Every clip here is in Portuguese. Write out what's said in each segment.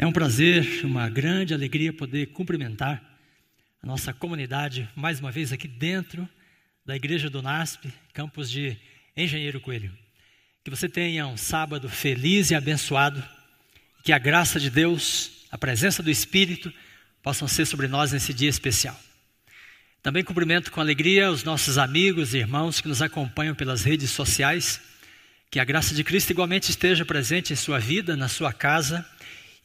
É um prazer, uma grande alegria poder cumprimentar a nossa comunidade mais uma vez aqui dentro da Igreja do NASP, campus de Engenheiro Coelho. Que você tenha um sábado feliz e abençoado, que a graça de Deus, a presença do Espírito possam ser sobre nós nesse dia especial. Também cumprimento com alegria os nossos amigos e irmãos que nos acompanham pelas redes sociais. Que a graça de Cristo igualmente esteja presente em sua vida, na sua casa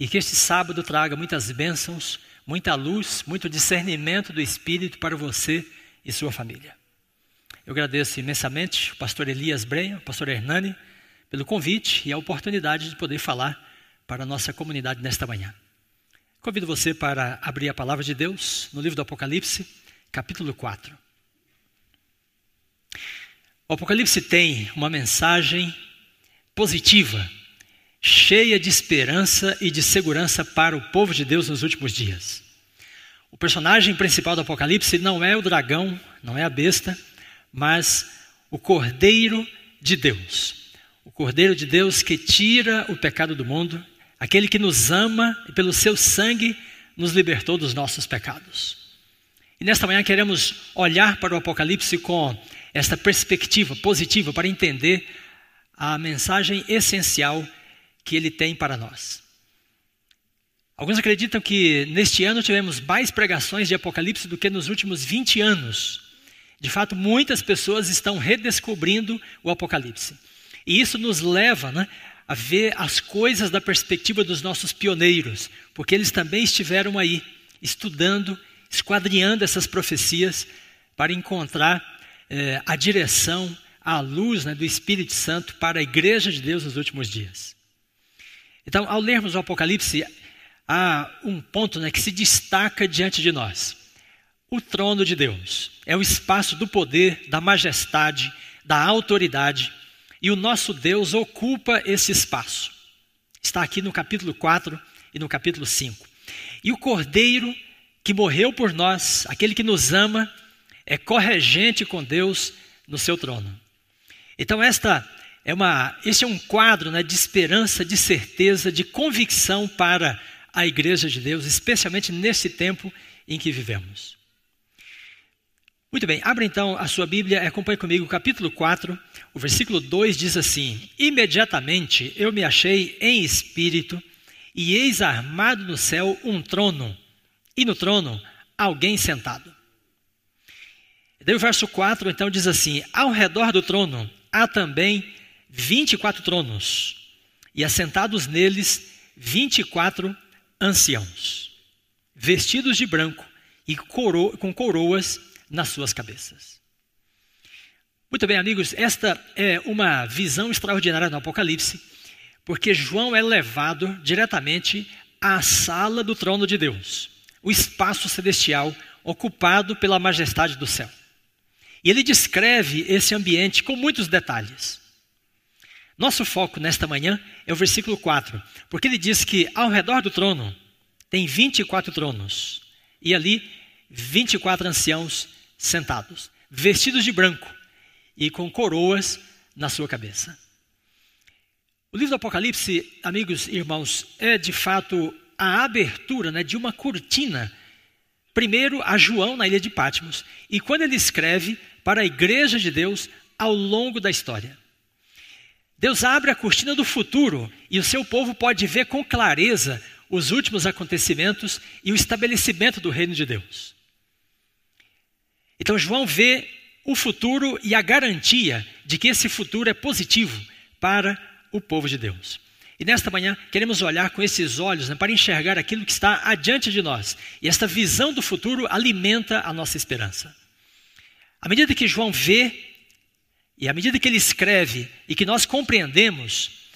e que este sábado traga muitas bênçãos, muita luz, muito discernimento do Espírito para você e sua família. Eu agradeço imensamente o pastor Elias Brenha, o pastor Hernani, pelo convite e a oportunidade de poder falar para a nossa comunidade nesta manhã. Convido você para abrir a palavra de Deus no livro do Apocalipse, capítulo 4. O Apocalipse tem uma mensagem positiva cheia de esperança e de segurança para o povo de Deus nos últimos dias. O personagem principal do Apocalipse não é o dragão, não é a besta, mas o Cordeiro de Deus. O Cordeiro de Deus que tira o pecado do mundo, aquele que nos ama e pelo seu sangue nos libertou dos nossos pecados. E nesta manhã queremos olhar para o Apocalipse com esta perspectiva positiva para entender a mensagem essencial que ele tem para nós. Alguns acreditam que neste ano tivemos mais pregações de Apocalipse do que nos últimos 20 anos. De fato, muitas pessoas estão redescobrindo o Apocalipse. E isso nos leva né, a ver as coisas da perspectiva dos nossos pioneiros, porque eles também estiveram aí, estudando, esquadrinhando essas profecias para encontrar eh, a direção, a luz né, do Espírito Santo para a igreja de Deus nos últimos dias. Então, ao lermos o Apocalipse, há um ponto né, que se destaca diante de nós: o trono de Deus. É o espaço do poder, da majestade, da autoridade, e o nosso Deus ocupa esse espaço. Está aqui no capítulo 4 e no capítulo 5. E o cordeiro que morreu por nós, aquele que nos ama, é corregente com Deus no seu trono. Então, esta é uma, esse é um quadro né, de esperança, de certeza, de convicção para a igreja de Deus, especialmente nesse tempo em que vivemos. Muito bem, abra então a sua Bíblia acompanhe comigo o capítulo 4, o versículo 2 diz assim: Imediatamente eu me achei em espírito, e eis armado no céu um trono, e no trono alguém sentado. Daí o verso 4 então diz assim: Ao redor do trono há também 24 tronos, e assentados neles 24 anciãos, vestidos de branco e coro com coroas nas suas cabeças. Muito bem, amigos, esta é uma visão extraordinária no Apocalipse, porque João é levado diretamente à sala do trono de Deus, o espaço celestial ocupado pela majestade do céu. E ele descreve esse ambiente com muitos detalhes. Nosso foco nesta manhã é o versículo 4, porque ele diz que ao redor do trono tem 24 tronos, e ali 24 anciãos sentados, vestidos de branco e com coroas na sua cabeça. O livro do Apocalipse, amigos e irmãos, é de fato a abertura né, de uma cortina, primeiro a João na ilha de Patmos, e quando ele escreve para a igreja de Deus ao longo da história. Deus abre a cortina do futuro e o seu povo pode ver com clareza os últimos acontecimentos e o estabelecimento do reino de Deus. Então, João vê o futuro e a garantia de que esse futuro é positivo para o povo de Deus. E nesta manhã queremos olhar com esses olhos né, para enxergar aquilo que está adiante de nós. E esta visão do futuro alimenta a nossa esperança. À medida que João vê e à medida que ele escreve e que nós compreendemos,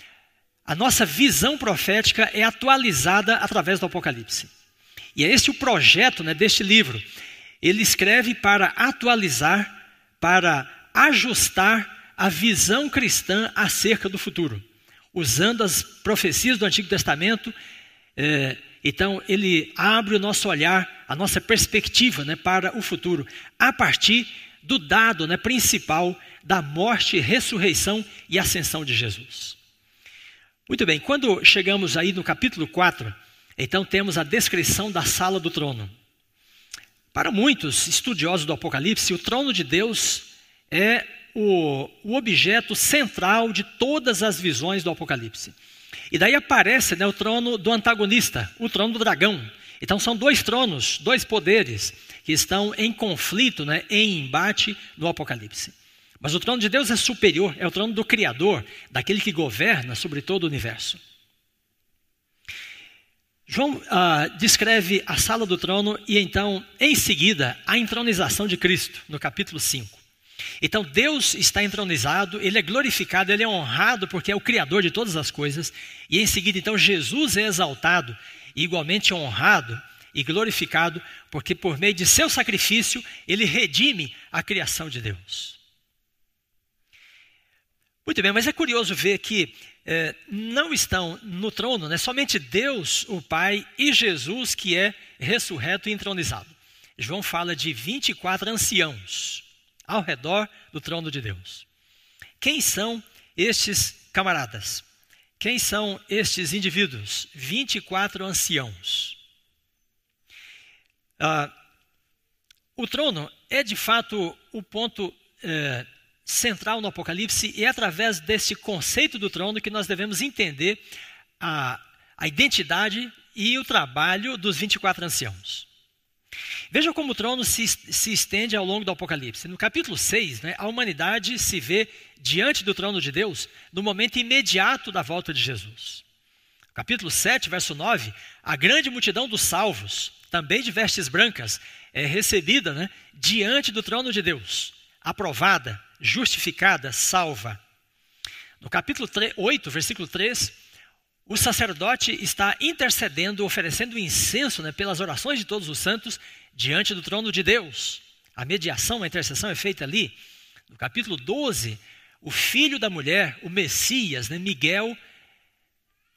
a nossa visão profética é atualizada através do Apocalipse. E é esse o projeto né, deste livro. Ele escreve para atualizar, para ajustar a visão cristã acerca do futuro, usando as profecias do Antigo Testamento. É, então, ele abre o nosso olhar, a nossa perspectiva né, para o futuro, a partir do dado né, principal da morte, ressurreição e ascensão de Jesus. Muito bem, quando chegamos aí no capítulo 4, então temos a descrição da sala do trono. Para muitos estudiosos do Apocalipse, o trono de Deus é o, o objeto central de todas as visões do Apocalipse. E daí aparece né, o trono do antagonista, o trono do dragão. Então são dois tronos, dois poderes que estão em conflito, né, em embate no Apocalipse. Mas o trono de Deus é superior, é o trono do Criador, daquele que governa sobre todo o universo. João ah, descreve a sala do trono e então, em seguida, a entronização de Cristo, no capítulo 5. Então, Deus está entronizado, ele é glorificado, ele é honrado porque é o Criador de todas as coisas, e em seguida, então, Jesus é exaltado, igualmente honrado e glorificado, porque por meio de seu sacrifício, ele redime a criação de Deus. Muito bem, mas é curioso ver que é, não estão no trono, né, somente Deus, o Pai, e Jesus, que é ressurreto e entronizado. João fala de 24 anciãos ao redor do trono de Deus. Quem são estes camaradas? Quem são estes indivíduos? 24 anciãos. Ah, o trono é de fato o ponto é, central no Apocalipse e é através desse conceito do trono que nós devemos entender a, a identidade e o trabalho dos 24 anciãos. Veja como o trono se, se estende ao longo do Apocalipse. No capítulo 6, né, a humanidade se vê diante do trono de Deus no momento imediato da volta de Jesus. Capítulo 7, verso 9, a grande multidão dos salvos, também de vestes brancas, é recebida né, diante do trono de Deus, aprovada, justificada, salva. No capítulo 3, 8, versículo 3, o sacerdote está intercedendo, oferecendo incenso né, pelas orações de todos os santos diante do trono de Deus. A mediação, a intercessão é feita ali. No capítulo 12, o filho da mulher, o Messias, né, Miguel,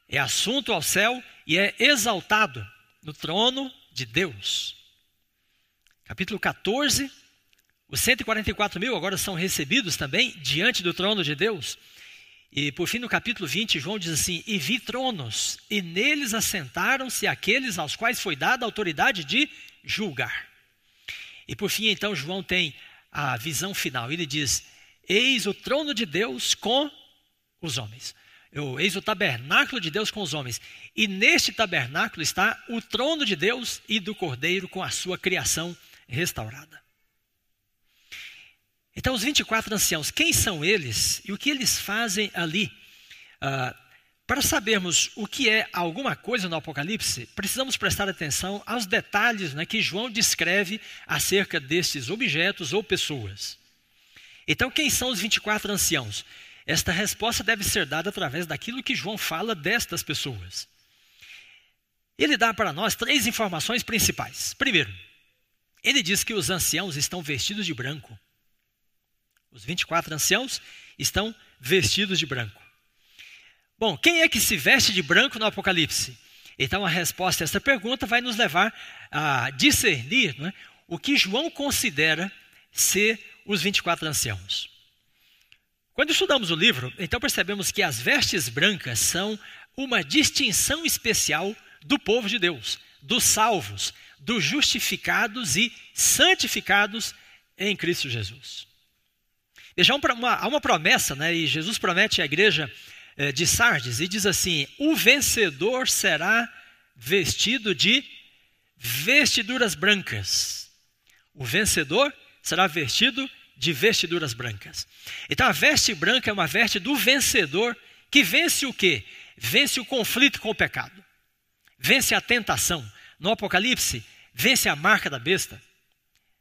é assunto ao céu e é exaltado no trono de Deus. Capítulo 14, os 144 mil agora são recebidos também diante do trono de Deus. E por fim, no capítulo 20, João diz assim: E vi tronos, e neles assentaram-se aqueles aos quais foi dada a autoridade de julgar. E por fim, então, João tem a visão final. Ele diz: Eis o trono de Deus com os homens. Eu, eis o tabernáculo de Deus com os homens. E neste tabernáculo está o trono de Deus e do Cordeiro com a sua criação restaurada. Então, os 24 anciãos, quem são eles e o que eles fazem ali? Ah, para sabermos o que é alguma coisa no Apocalipse, precisamos prestar atenção aos detalhes né, que João descreve acerca destes objetos ou pessoas. Então, quem são os 24 anciãos? Esta resposta deve ser dada através daquilo que João fala destas pessoas. Ele dá para nós três informações principais. Primeiro, ele diz que os anciãos estão vestidos de branco. Os 24 anciãos estão vestidos de branco. Bom, quem é que se veste de branco no Apocalipse? Então, a resposta a essa pergunta vai nos levar a discernir é, o que João considera ser os 24 anciãos. Quando estudamos o livro, então percebemos que as vestes brancas são uma distinção especial do povo de Deus, dos salvos, dos justificados e santificados em Cristo Jesus. Veja, há uma promessa, né? e Jesus promete à igreja eh, de Sardes, e diz assim: O vencedor será vestido de vestiduras brancas. O vencedor será vestido de vestiduras brancas. Então a veste branca é uma veste do vencedor que vence o quê? Vence o conflito com o pecado. Vence a tentação. No Apocalipse, vence a marca da besta.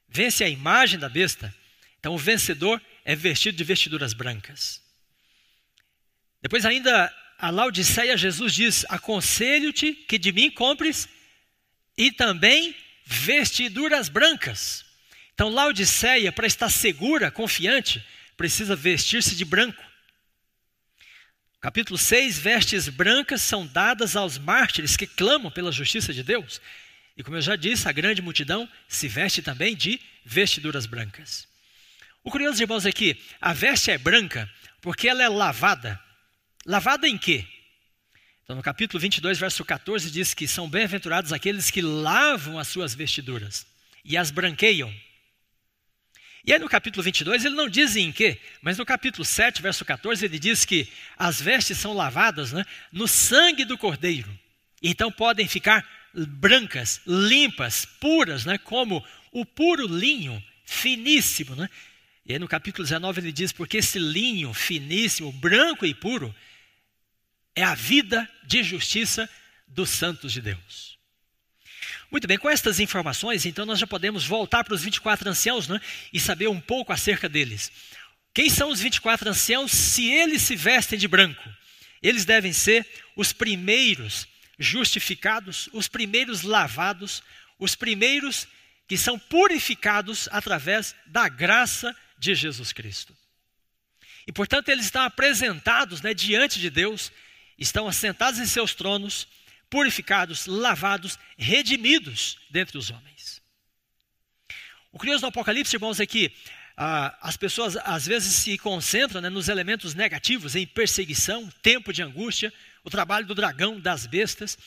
Vence a imagem da besta. Então o vencedor é vestido de vestiduras brancas. Depois, ainda, a Laodiceia, Jesus diz: Aconselho-te que de mim compres e também vestiduras brancas. Então, Laodiceia, para estar segura, confiante, precisa vestir-se de branco. Capítulo 6: Vestes brancas são dadas aos mártires que clamam pela justiça de Deus. E como eu já disse, a grande multidão se veste também de vestiduras brancas. O curioso, irmãos, é que a veste é branca porque ela é lavada. Lavada em quê? Então, no capítulo 22, verso 14, diz que são bem-aventurados aqueles que lavam as suas vestiduras e as branqueiam. E aí no capítulo 22 ele não diz em quê, mas no capítulo 7, verso 14, ele diz que as vestes são lavadas né, no sangue do cordeiro. Então podem ficar brancas, limpas, puras, né, como o puro linho finíssimo. Né? E aí no capítulo 19 ele diz: porque esse linho finíssimo, branco e puro, é a vida de justiça dos santos de Deus. Muito bem, com estas informações, então nós já podemos voltar para os 24 anciãos né, e saber um pouco acerca deles. Quem são os 24 anciãos se eles se vestem de branco? Eles devem ser os primeiros justificados, os primeiros lavados, os primeiros que são purificados através da graça de Jesus Cristo. E portanto eles estão apresentados né, diante de Deus, estão assentados em seus tronos, purificados, lavados, redimidos dentre os homens. O curioso do Apocalipse, irmãos, é que ah, as pessoas às vezes se concentram né, nos elementos negativos, em perseguição, tempo de angústia, o trabalho do dragão, das bestas.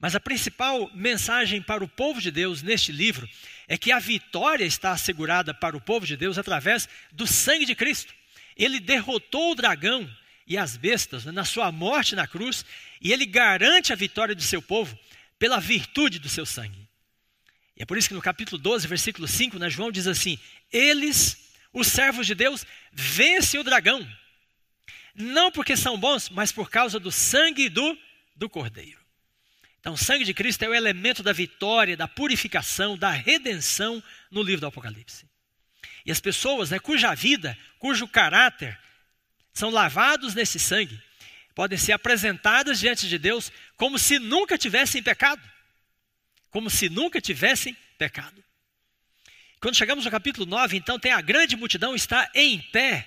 Mas a principal mensagem para o povo de Deus neste livro é que a vitória está assegurada para o povo de Deus através do sangue de Cristo. Ele derrotou o dragão e as bestas né, na sua morte na cruz, e ele garante a vitória do seu povo pela virtude do seu sangue. E é por isso que no capítulo 12, versículo 5, né, João diz assim: Eles, os servos de Deus, vencem o dragão, não porque são bons, mas por causa do sangue do, do cordeiro. Então, o sangue de Cristo é o elemento da vitória, da purificação, da redenção no livro do Apocalipse. E as pessoas né, cuja vida, cujo caráter são lavados nesse sangue, podem ser apresentadas diante de Deus como se nunca tivessem pecado. Como se nunca tivessem pecado. Quando chegamos no capítulo 9, então, tem a grande multidão está em pé,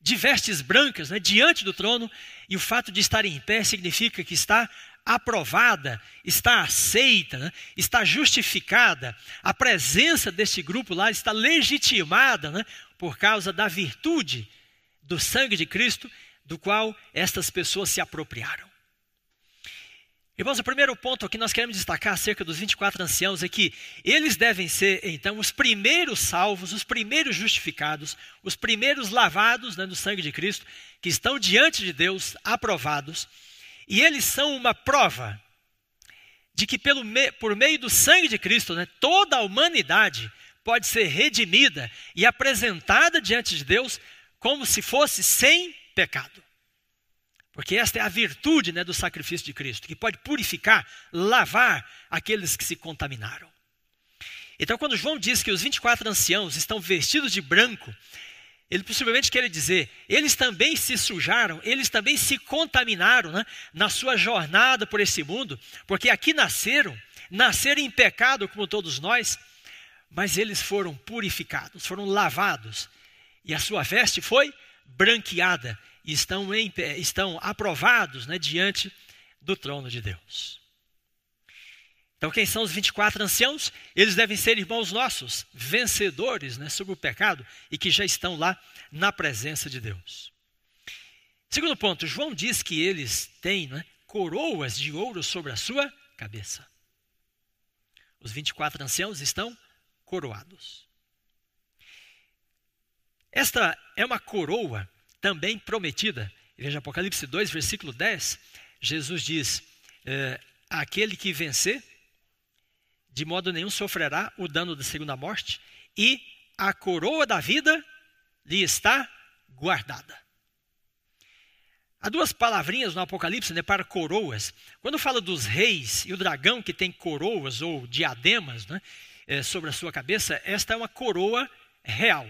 de vestes brancas, né, diante do trono, e o fato de estar em pé significa que está aprovada, está aceita, né, está justificada. A presença deste grupo lá está legitimada né, por causa da virtude do sangue de Cristo, do qual estas pessoas se apropriaram. Irmãos, o primeiro ponto que nós queremos destacar acerca dos 24 anciãos é que eles devem ser, então, os primeiros salvos, os primeiros justificados, os primeiros lavados né, no sangue de Cristo, que estão diante de Deus, aprovados, e eles são uma prova de que, pelo por meio do sangue de Cristo, né, toda a humanidade pode ser redimida e apresentada diante de Deus como se fosse sem pecado. Porque esta é a virtude né, do sacrifício de Cristo, que pode purificar, lavar aqueles que se contaminaram. Então, quando João diz que os 24 anciãos estão vestidos de branco, ele possivelmente quer dizer, eles também se sujaram, eles também se contaminaram né, na sua jornada por esse mundo, porque aqui nasceram, nasceram em pecado como todos nós, mas eles foram purificados, foram lavados, e a sua veste foi branqueada e estão, em, estão aprovados né, diante do trono de Deus. Então, quem são os 24 anciãos? Eles devem ser irmãos nossos, vencedores né, sobre o pecado e que já estão lá na presença de Deus. Segundo ponto, João diz que eles têm né, coroas de ouro sobre a sua cabeça. Os 24 anciãos estão coroados. Esta é uma coroa também prometida. Veja Apocalipse 2, versículo 10. Jesus diz: é, Aquele que vencer, de modo nenhum sofrerá o dano da segunda morte, e a coroa da vida lhe está guardada. Há duas palavrinhas no Apocalipse né, para coroas. Quando fala dos reis e o dragão que tem coroas ou diademas né, é, sobre a sua cabeça, esta é uma coroa real.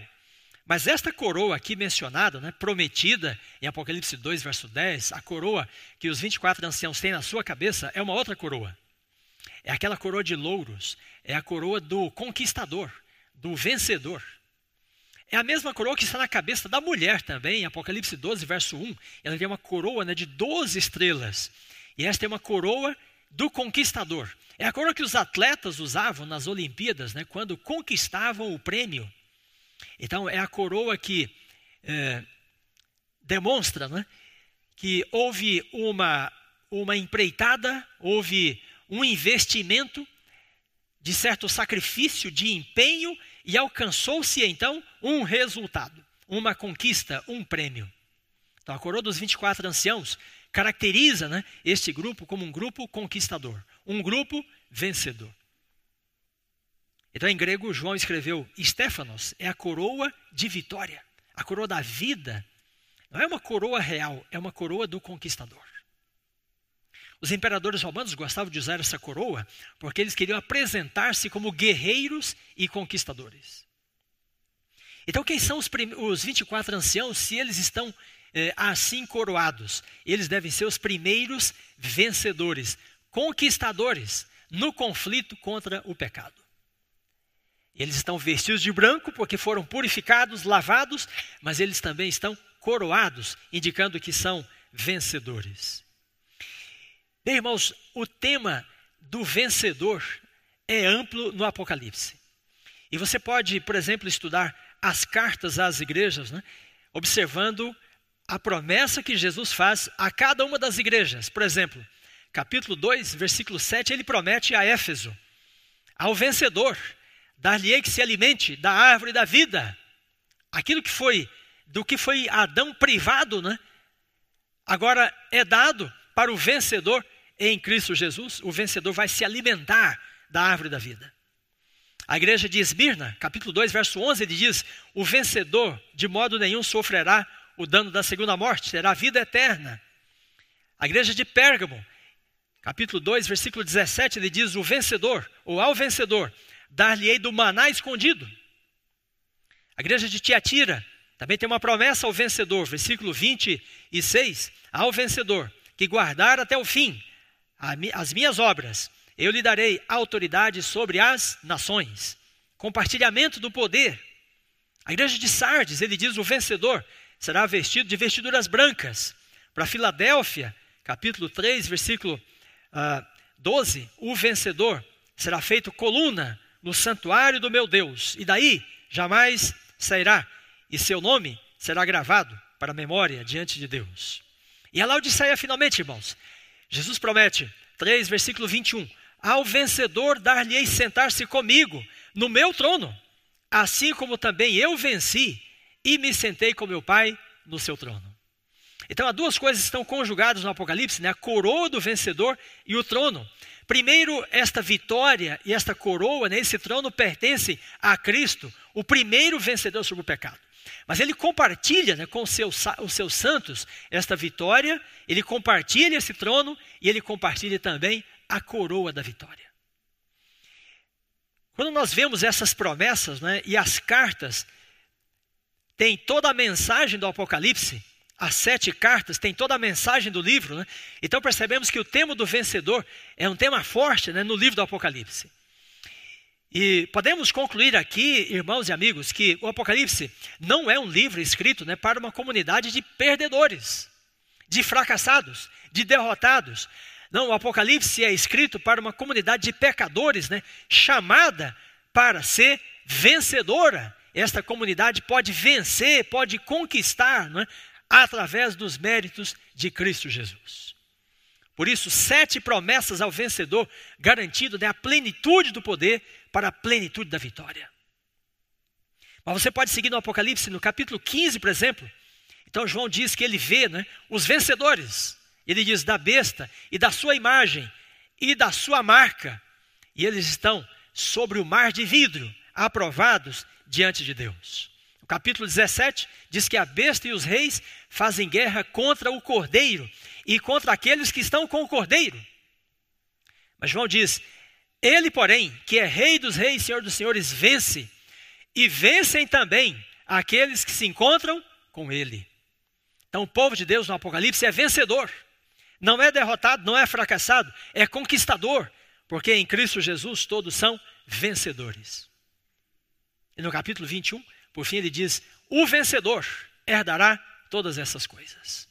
Mas esta coroa aqui mencionada, né, prometida em Apocalipse 2, verso 10, a coroa que os 24 anciãos têm na sua cabeça, é uma outra coroa. É aquela coroa de louros, é a coroa do conquistador, do vencedor. É a mesma coroa que está na cabeça da mulher também, em Apocalipse 12, verso 1. Ela tem uma coroa né, de 12 estrelas. E esta é uma coroa do conquistador. É a coroa que os atletas usavam nas Olimpíadas, né, quando conquistavam o prêmio. Então, é a coroa que é, demonstra né, que houve uma, uma empreitada, houve um investimento de certo sacrifício, de empenho, e alcançou-se então um resultado, uma conquista, um prêmio. Então, a coroa dos 24 anciãos caracteriza né, este grupo como um grupo conquistador, um grupo vencedor. Então, em grego, João escreveu: Stefanos é a coroa de vitória, a coroa da vida. Não é uma coroa real, é uma coroa do conquistador. Os imperadores romanos gostavam de usar essa coroa porque eles queriam apresentar-se como guerreiros e conquistadores. Então, quem são os, os 24 anciãos, se eles estão eh, assim coroados? Eles devem ser os primeiros vencedores, conquistadores no conflito contra o pecado. Eles estão vestidos de branco porque foram purificados, lavados, mas eles também estão coroados, indicando que são vencedores. Bem, irmãos, o tema do vencedor é amplo no Apocalipse. E você pode, por exemplo, estudar as cartas às igrejas, né, observando a promessa que Jesus faz a cada uma das igrejas. Por exemplo, capítulo 2, versículo 7, ele promete a Éfeso, ao vencedor, dar-lhe-ei que se alimente da árvore da vida. Aquilo que foi, do que foi Adão privado, né? Agora é dado para o vencedor em Cristo Jesus, o vencedor vai se alimentar da árvore da vida. A igreja de Esmirna, capítulo 2, verso 11, ele diz: O vencedor de modo nenhum sofrerá o dano da segunda morte, terá vida eterna. A igreja de Pérgamo, capítulo 2, versículo 17, ele diz: O vencedor, ou ao vencedor, dar-lhe-ei do maná escondido. A igreja de Tiatira também tem uma promessa ao vencedor, versículo 26, ao vencedor, que guardar até o fim as minhas obras, eu lhe darei autoridade sobre as nações, compartilhamento do poder. A igreja de Sardes, ele diz: o vencedor será vestido de vestiduras brancas. Para Filadélfia, capítulo 3, versículo uh, ah, 12: o vencedor será feito coluna no santuário do meu Deus, e daí jamais sairá, e seu nome será gravado para a memória diante de Deus. E a Laodiceia, finalmente, irmãos, Jesus promete, 3, versículo 21, ao vencedor dar-lhe-ei sentar-se comigo no meu trono, assim como também eu venci e me sentei com meu Pai no seu trono. Então, há duas coisas estão conjugadas no Apocalipse, né? a coroa do vencedor e o trono. Primeiro, esta vitória e esta coroa, né? esse trono pertence a Cristo, o primeiro vencedor sobre o pecado. Mas ele compartilha né, com os seus, os seus santos esta vitória, ele compartilha esse trono e ele compartilha também a coroa da vitória. Quando nós vemos essas promessas né, e as cartas, tem toda a mensagem do Apocalipse, as sete cartas, tem toda a mensagem do livro, né? então percebemos que o tema do vencedor é um tema forte né, no livro do Apocalipse. E podemos concluir aqui, irmãos e amigos, que o Apocalipse não é um livro escrito né, para uma comunidade de perdedores, de fracassados, de derrotados. Não, o Apocalipse é escrito para uma comunidade de pecadores, né, chamada para ser vencedora. Esta comunidade pode vencer, pode conquistar, né, através dos méritos de Cristo Jesus. Por isso, sete promessas ao vencedor, garantindo né, a plenitude do poder para a plenitude da vitória. Mas você pode seguir no Apocalipse, no capítulo 15, por exemplo. Então, João diz que ele vê né, os vencedores. Ele diz da besta e da sua imagem e da sua marca. E eles estão sobre o mar de vidro, aprovados diante de Deus. O capítulo 17 diz que a besta e os reis fazem guerra contra o cordeiro e contra aqueles que estão com o cordeiro. Mas João diz: Ele, porém, que é Rei dos Reis, Senhor dos Senhores, vence, e vencem também aqueles que se encontram com Ele. Então, o povo de Deus no Apocalipse é vencedor, não é derrotado, não é fracassado, é conquistador, porque em Cristo Jesus todos são vencedores. E no capítulo 21, por fim, ele diz: O vencedor herdará todas essas coisas.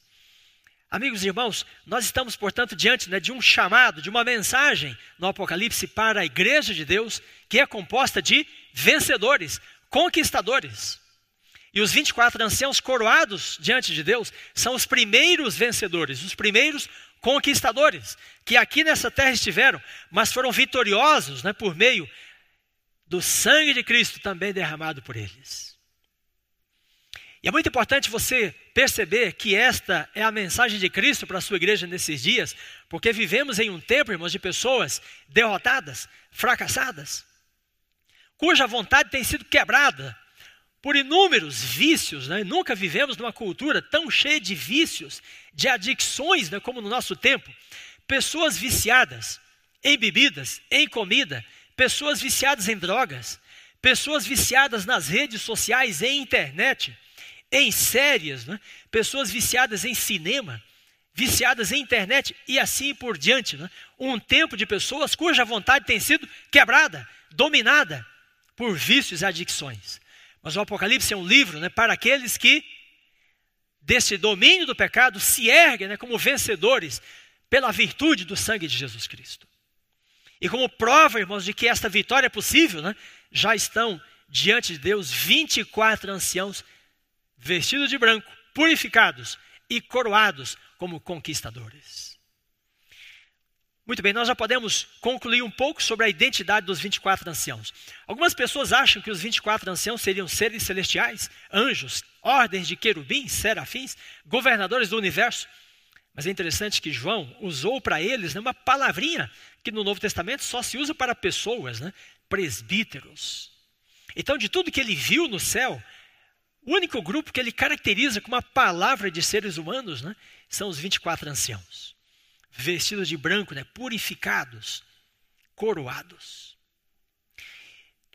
Amigos e irmãos, nós estamos, portanto, diante né, de um chamado, de uma mensagem no Apocalipse para a igreja de Deus, que é composta de vencedores, conquistadores. E os 24 anciãos coroados diante de Deus são os primeiros vencedores, os primeiros conquistadores, que aqui nessa terra estiveram, mas foram vitoriosos né, por meio do sangue de Cristo também derramado por eles. E é muito importante você perceber que esta é a mensagem de Cristo para a sua igreja nesses dias, porque vivemos em um tempo, irmãos, de pessoas derrotadas, fracassadas, cuja vontade tem sido quebrada por inúmeros vícios. Né? Nunca vivemos numa cultura tão cheia de vícios, de adicções, né, como no nosso tempo. Pessoas viciadas em bebidas, em comida, pessoas viciadas em drogas, pessoas viciadas nas redes sociais, em internet em séries, né? pessoas viciadas em cinema, viciadas em internet e assim por diante. Né? Um tempo de pessoas cuja vontade tem sido quebrada, dominada por vícios e adicções. Mas o Apocalipse é um livro né, para aqueles que, desse domínio do pecado, se erguem né, como vencedores pela virtude do sangue de Jesus Cristo. E como prova, irmãos, de que esta vitória é possível, né, já estão diante de Deus 24 anciãos vestidos de branco, purificados e coroados como conquistadores. Muito bem, nós já podemos concluir um pouco sobre a identidade dos 24 anciãos. Algumas pessoas acham que os 24 anciãos seriam seres celestiais, anjos, ordens de querubins, serafins, governadores do universo. Mas é interessante que João usou para eles né, uma palavrinha que no Novo Testamento só se usa para pessoas, né, presbíteros. Então, de tudo que ele viu no céu, o único grupo que ele caracteriza com uma palavra de seres humanos né, são os 24 anciãos, vestidos de branco, né, purificados, coroados.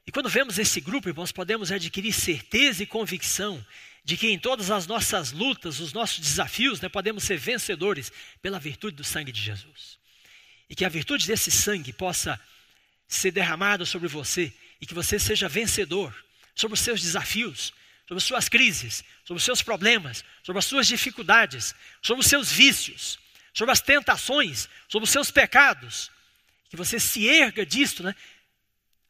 E quando vemos esse grupo, irmãos, podemos adquirir certeza e convicção de que em todas as nossas lutas, os nossos desafios, né, podemos ser vencedores pela virtude do sangue de Jesus. E que a virtude desse sangue possa ser derramada sobre você e que você seja vencedor sobre os seus desafios, sobre as suas crises, sobre os seus problemas, sobre as suas dificuldades, sobre os seus vícios, sobre as tentações, sobre os seus pecados. Que você se erga disto, né?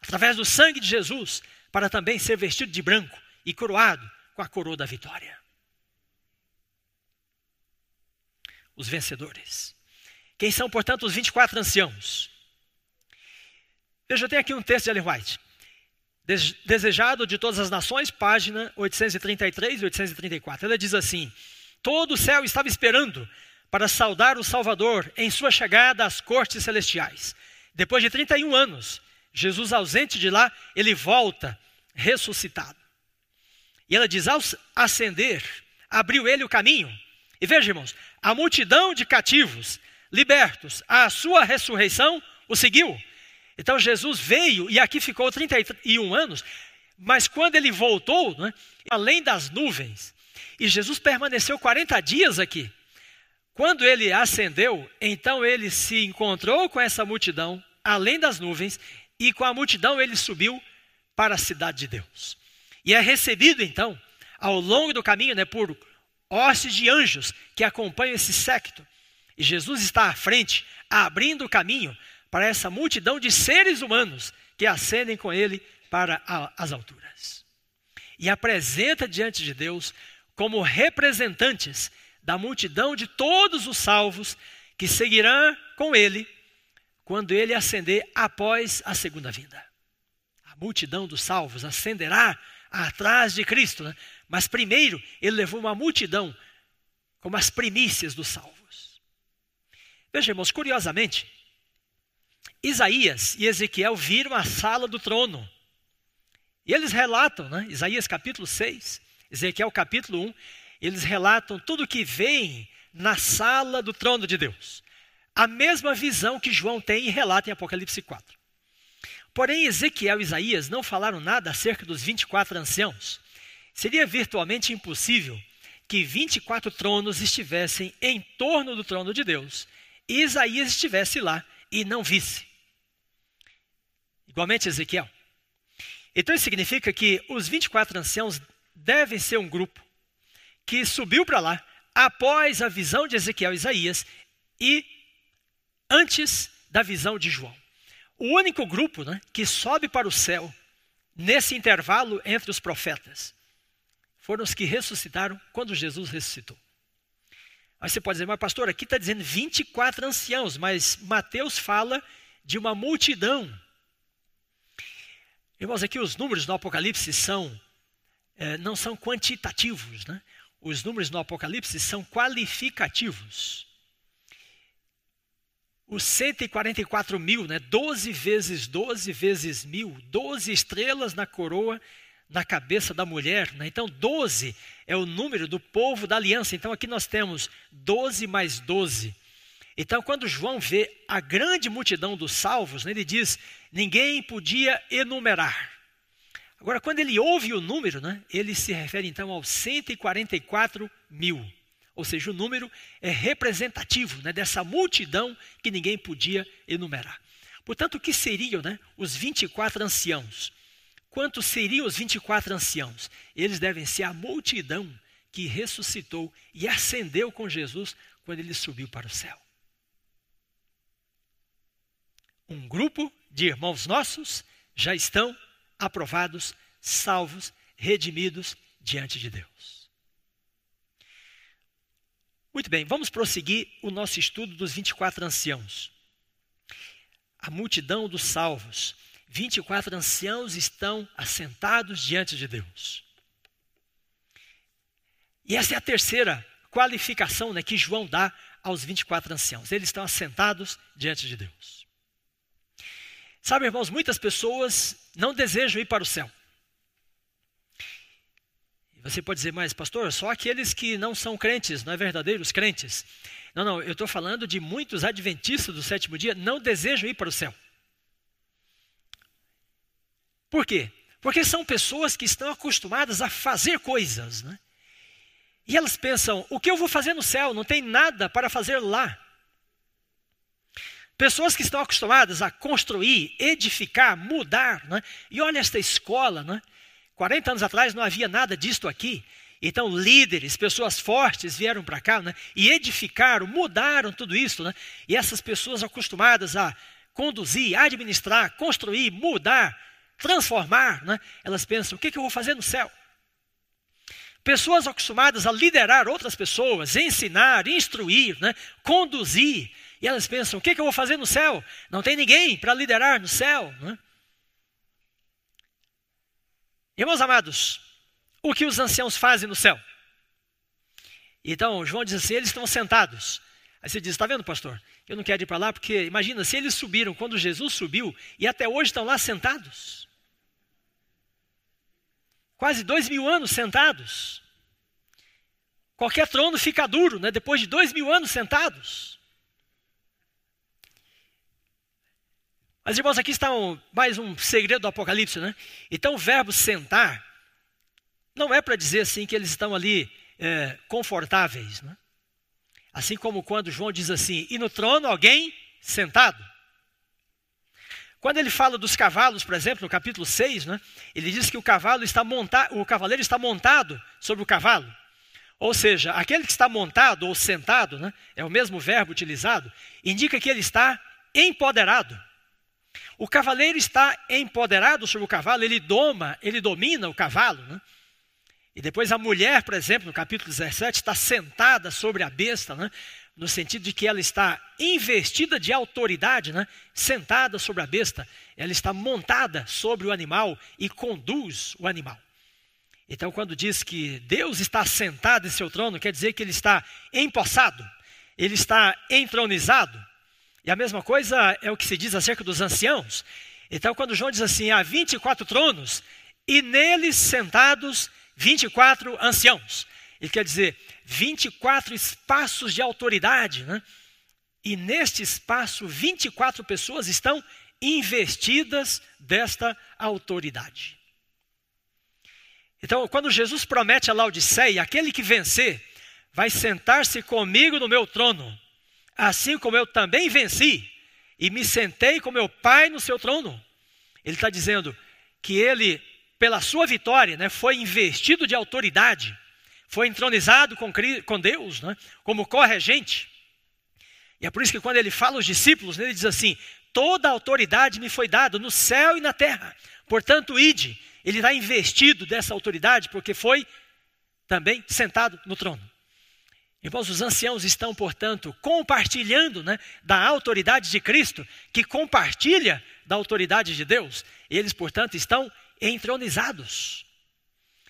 Através do sangue de Jesus, para também ser vestido de branco e coroado com a coroa da vitória. Os vencedores. Quem são, portanto, os 24 anciãos? Veja, tenho aqui um texto de Ellen White. Desejado de todas as nações, página 833 e 834. Ela diz assim: Todo o céu estava esperando para saudar o Salvador em sua chegada às cortes celestiais. Depois de 31 anos, Jesus ausente de lá, ele volta ressuscitado. E ela diz: ao ascender, abriu ele o caminho. E veja, irmãos, a multidão de cativos, libertos à sua ressurreição, o seguiu. Então Jesus veio e aqui ficou 31 anos, mas quando ele voltou, né, além das nuvens, e Jesus permaneceu 40 dias aqui. Quando ele ascendeu, então ele se encontrou com essa multidão, além das nuvens, e com a multidão ele subiu para a cidade de Deus. E é recebido então, ao longo do caminho, né, por hostes de anjos que acompanham esse séquito. E Jesus está à frente, abrindo o caminho para essa multidão de seres humanos que ascendem com ele para a, as alturas. E apresenta diante de Deus como representantes da multidão de todos os salvos que seguirão com ele quando ele ascender após a segunda vinda. A multidão dos salvos ascenderá atrás de Cristo, né? mas primeiro ele levou uma multidão como as primícias dos salvos. Veja, irmãos, curiosamente, Isaías e Ezequiel viram a sala do trono. E eles relatam, né? Isaías capítulo 6, Ezequiel capítulo 1, eles relatam tudo o que vem na sala do trono de Deus. A mesma visão que João tem e relata em Apocalipse 4. Porém, Ezequiel e Isaías não falaram nada acerca dos 24 anciãos. Seria virtualmente impossível que 24 tronos estivessem em torno do trono de Deus e Isaías estivesse lá e não visse. Igualmente Ezequiel. Então isso significa que os 24 anciãos devem ser um grupo que subiu para lá após a visão de Ezequiel e Isaías e antes da visão de João. O único grupo né, que sobe para o céu nesse intervalo entre os profetas foram os que ressuscitaram quando Jesus ressuscitou. Aí você pode dizer, mas pastor, aqui está dizendo 24 anciãos, mas Mateus fala de uma multidão. Irmãos, aqui os números no Apocalipse são, é, não são quantitativos, né? Os números no Apocalipse são qualificativos. Os 144 mil, né? 12 vezes 12 vezes mil, 12 estrelas na coroa na cabeça da mulher. Né? Então, 12 é o número do povo da aliança. Então, aqui nós temos 12 mais 12. Então, quando João vê a grande multidão dos salvos, né, ele diz: ninguém podia enumerar. Agora, quando ele ouve o número, né, ele se refere então aos 144 mil. Ou seja, o número é representativo né, dessa multidão que ninguém podia enumerar. Portanto, o que seriam né, os 24 anciãos? Quantos seriam os 24 anciãos? Eles devem ser a multidão que ressuscitou e ascendeu com Jesus quando ele subiu para o céu. Um grupo de irmãos nossos já estão aprovados, salvos, redimidos diante de Deus. Muito bem, vamos prosseguir o nosso estudo dos 24 anciãos. A multidão dos salvos 24 anciãos estão assentados diante de Deus. E essa é a terceira qualificação né, que João dá aos 24 anciãos. Eles estão assentados diante de Deus. Sabe, irmãos, muitas pessoas não desejam ir para o céu. Você pode dizer, mas pastor, só aqueles que não são crentes, não é verdadeiros crentes. Não, não, eu estou falando de muitos adventistas do sétimo dia não desejam ir para o céu. Por quê? Porque são pessoas que estão acostumadas a fazer coisas, né? E elas pensam: o que eu vou fazer no céu? Não tem nada para fazer lá. Pessoas que estão acostumadas a construir, edificar, mudar, né? e olha esta escola, né? 40 anos atrás não havia nada disto aqui. Então, líderes, pessoas fortes vieram para cá né? e edificaram, mudaram tudo isso. Né? E essas pessoas acostumadas a conduzir, administrar, construir, mudar, transformar, né? elas pensam: o que, que eu vou fazer no céu? Pessoas acostumadas a liderar outras pessoas, ensinar, instruir, né? conduzir, e elas pensam: o que, que eu vou fazer no céu? Não tem ninguém para liderar no céu. Né? Irmãos amados, o que os anciãos fazem no céu? Então, João diz assim: eles estão sentados. Aí você diz: está vendo, pastor? Eu não quero ir para lá porque, imagina, se eles subiram quando Jesus subiu e até hoje estão lá sentados quase dois mil anos sentados. Qualquer trono fica duro, né? depois de dois mil anos sentados. Mas, irmãos, aqui está um, mais um segredo do Apocalipse, né? Então, o verbo sentar não é para dizer assim que eles estão ali é, confortáveis, né? Assim como quando João diz assim, e no trono alguém sentado. Quando ele fala dos cavalos, por exemplo, no capítulo 6, né, ele diz que o cavalo está montado, o cavaleiro está montado sobre o cavalo. Ou seja, aquele que está montado ou sentado, né, é o mesmo verbo utilizado, indica que ele está empoderado. O cavaleiro está empoderado sobre o cavalo, ele doma, ele domina o cavalo. Né? E depois a mulher, por exemplo, no capítulo 17, está sentada sobre a besta, né? no sentido de que ela está investida de autoridade, né? sentada sobre a besta, ela está montada sobre o animal e conduz o animal. Então, quando diz que Deus está sentado em seu trono, quer dizer que ele está empossado, ele está entronizado. E a mesma coisa é o que se diz acerca dos anciãos. Então, quando João diz assim: há 24 tronos e neles sentados 24 anciãos. Ele quer dizer 24 espaços de autoridade, né? E neste espaço, 24 pessoas estão investidas desta autoridade. Então, quando Jesus promete a Laodiceia, aquele que vencer vai sentar-se comigo no meu trono, assim como eu também venci e me sentei com meu Pai no seu trono. Ele está dizendo que ele, pela sua vitória, né, foi investido de autoridade foi entronizado com, com Deus, né, como corregente. E é por isso que quando ele fala aos discípulos, ele diz assim: toda a autoridade me foi dada no céu e na terra. Portanto, ide. Ele está investido dessa autoridade porque foi também sentado no trono. Irmãos, os anciãos estão, portanto, compartilhando né, da autoridade de Cristo, que compartilha da autoridade de Deus. Eles, portanto, estão entronizados.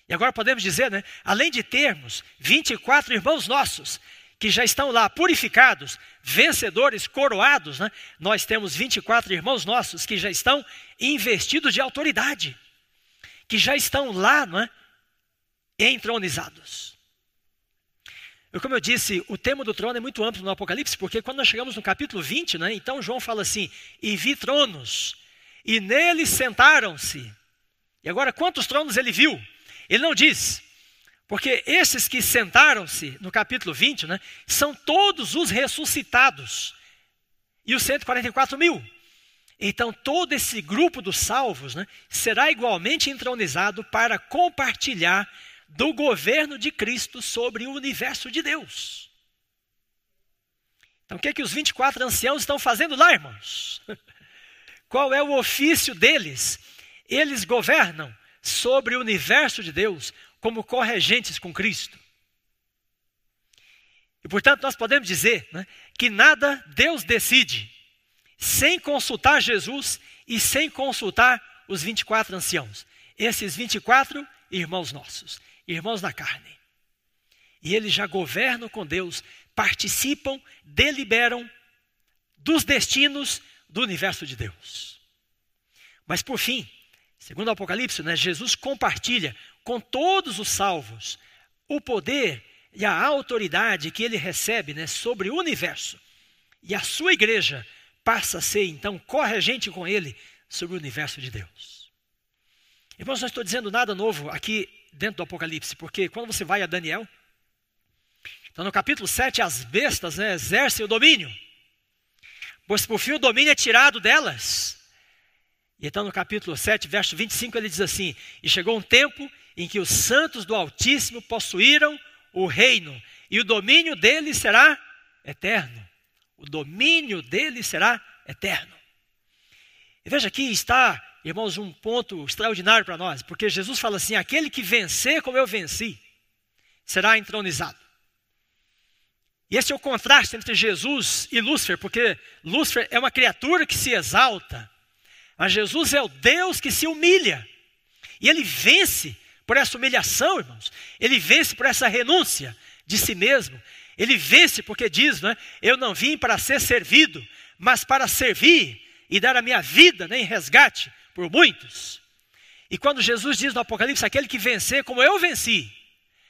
E agora podemos dizer, né, além de termos 24 irmãos nossos, que já estão lá purificados, vencedores, coroados, né, nós temos 24 irmãos nossos que já estão investidos de autoridade, que já estão lá não é, entronizados. Como eu disse, o tema do trono é muito amplo no Apocalipse, porque quando nós chegamos no capítulo 20, né, então João fala assim: E vi tronos, e neles sentaram-se. E agora, quantos tronos ele viu? Ele não diz, porque esses que sentaram-se no capítulo 20, né, são todos os ressuscitados, e os 144 mil. Então, todo esse grupo dos salvos né, será igualmente entronizado para compartilhar do governo de Cristo sobre o universo de Deus. Então, o que é que os 24 anciãos estão fazendo lá, irmãos? Qual é o ofício deles? Eles governam sobre o universo de Deus como corregentes com Cristo. E, portanto, nós podemos dizer né, que nada Deus decide sem consultar Jesus e sem consultar os 24 anciãos. Esses 24 irmãos nossos irmãos da carne. E eles já governam com Deus, participam, deliberam dos destinos do universo de Deus. Mas por fim, segundo o Apocalipse, né, Jesus compartilha com todos os salvos o poder e a autoridade que ele recebe né, sobre o universo. E a sua igreja passa a ser então corregente com ele sobre o universo de Deus. Irmãos, não estou dizendo nada novo aqui dentro do Apocalipse, porque quando você vai a Daniel, então no capítulo 7, as bestas né, exercem o domínio, pois por fim o domínio é tirado delas. E então no capítulo 7, verso 25, ele diz assim: E chegou um tempo em que os santos do Altíssimo possuíram o reino, e o domínio deles será eterno. O domínio deles será eterno. E veja aqui está irmãos, um ponto extraordinário para nós, porque Jesus fala assim: aquele que vencer como eu venci, será entronizado. E esse é o contraste entre Jesus e Lúcifer, porque Lúcifer é uma criatura que se exalta, mas Jesus é o Deus que se humilha. E ele vence por essa humilhação, irmãos. Ele vence por essa renúncia de si mesmo. Ele vence porque diz, né, eu não vim para ser servido, mas para servir e dar a minha vida né, em resgate por muitos. E quando Jesus diz no Apocalipse, aquele que vencer como eu venci,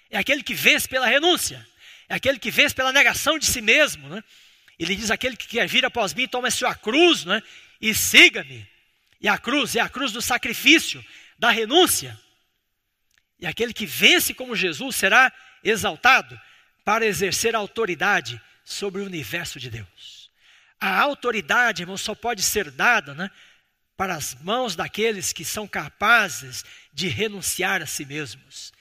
é aquele que vence pela renúncia, é aquele que vence pela negação de si mesmo. Né? Ele diz: aquele que quer vir após mim, tome a sua cruz né? e siga-me. E a cruz é a cruz do sacrifício, da renúncia. E aquele que vence como Jesus será exaltado para exercer autoridade sobre o universo de Deus. A autoridade, irmão, só pode ser dada né, para as mãos daqueles que são capazes de renunciar a si mesmos.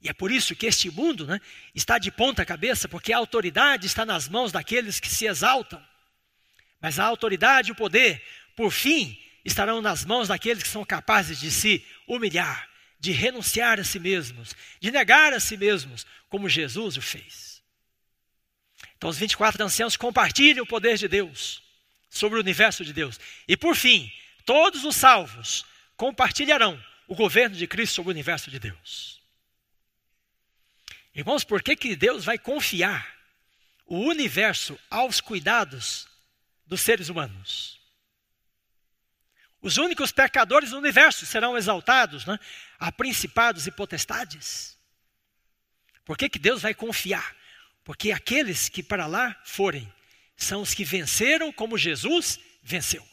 E é por isso que este mundo né, está de ponta cabeça, porque a autoridade está nas mãos daqueles que se exaltam. Mas a autoridade e o poder, por fim, estarão nas mãos daqueles que são capazes de se humilhar, de renunciar a si mesmos, de negar a si mesmos, como Jesus o fez. Então, os 24 anciãos compartilham o poder de Deus sobre o universo de Deus. E, por fim, todos os salvos compartilharão o governo de Cristo sobre o universo de Deus. Irmãos, por que, que Deus vai confiar o universo aos cuidados dos seres humanos? Os únicos pecadores do universo serão exaltados né, a principados e potestades. Por que, que Deus vai confiar? Porque aqueles que para lá forem são os que venceram como Jesus venceu.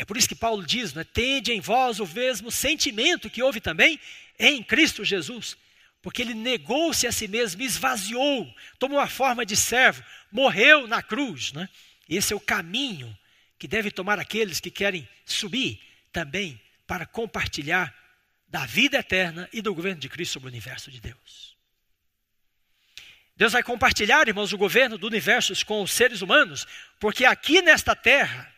É por isso que Paulo diz, né, tende em vós o mesmo sentimento que houve também em Cristo Jesus, porque ele negou-se a si mesmo, esvaziou, tomou a forma de servo, morreu na cruz. Né? Esse é o caminho que deve tomar aqueles que querem subir também para compartilhar da vida eterna e do governo de Cristo sobre o universo de Deus. Deus vai compartilhar, irmãos, o governo do universo com os seres humanos, porque aqui nesta terra,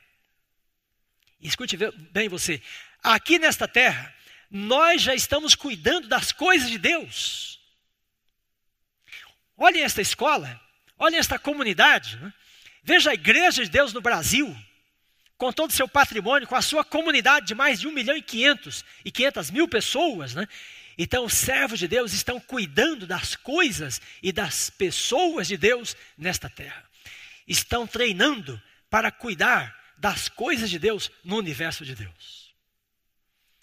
escute bem você, aqui nesta terra, nós já estamos cuidando das coisas de Deus. Olhem esta escola, olhem esta comunidade. Né? Veja a igreja de Deus no Brasil, com todo o seu patrimônio, com a sua comunidade de mais de 1 milhão e 500 e 500 mil pessoas. Né? Então, os servos de Deus estão cuidando das coisas e das pessoas de Deus nesta terra. Estão treinando para cuidar das coisas de Deus no universo de Deus.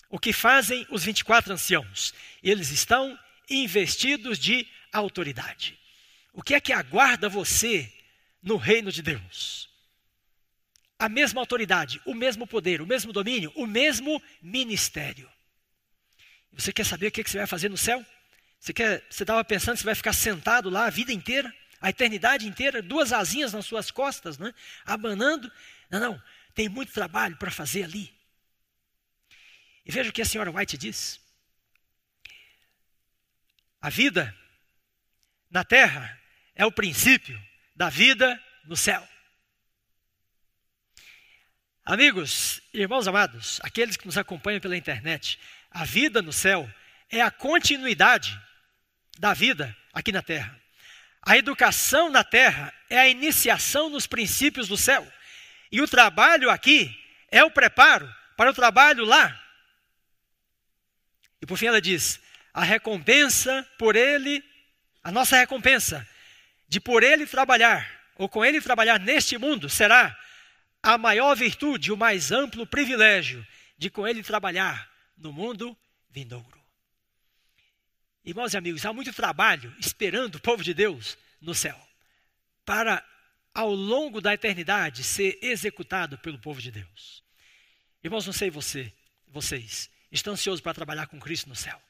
O que fazem os 24 anciãos? Eles estão investidos de autoridade. O que é que aguarda você no reino de Deus? A mesma autoridade, o mesmo poder, o mesmo domínio, o mesmo ministério. Você quer saber o que você vai fazer no céu? Você estava pensando que você vai ficar sentado lá a vida inteira, a eternidade inteira, duas asinhas nas suas costas, né? abanando. Não, não, tem muito trabalho para fazer ali. E veja o que a senhora White diz. A vida na terra é o princípio da vida no céu. Amigos, irmãos amados, aqueles que nos acompanham pela internet, a vida no céu é a continuidade da vida aqui na terra. A educação na terra é a iniciação nos princípios do céu. E o trabalho aqui é o preparo para o trabalho lá. E por fim ela diz: a recompensa por ele, a nossa recompensa de por ele trabalhar, ou com ele trabalhar neste mundo, será a maior virtude, o mais amplo privilégio de com ele trabalhar no mundo vindouro. Irmãos e amigos, há muito trabalho esperando o povo de Deus no céu, para ao longo da eternidade ser executado pelo povo de Deus. Irmãos, não sei você, vocês, estão ansiosos para trabalhar com Cristo no céu.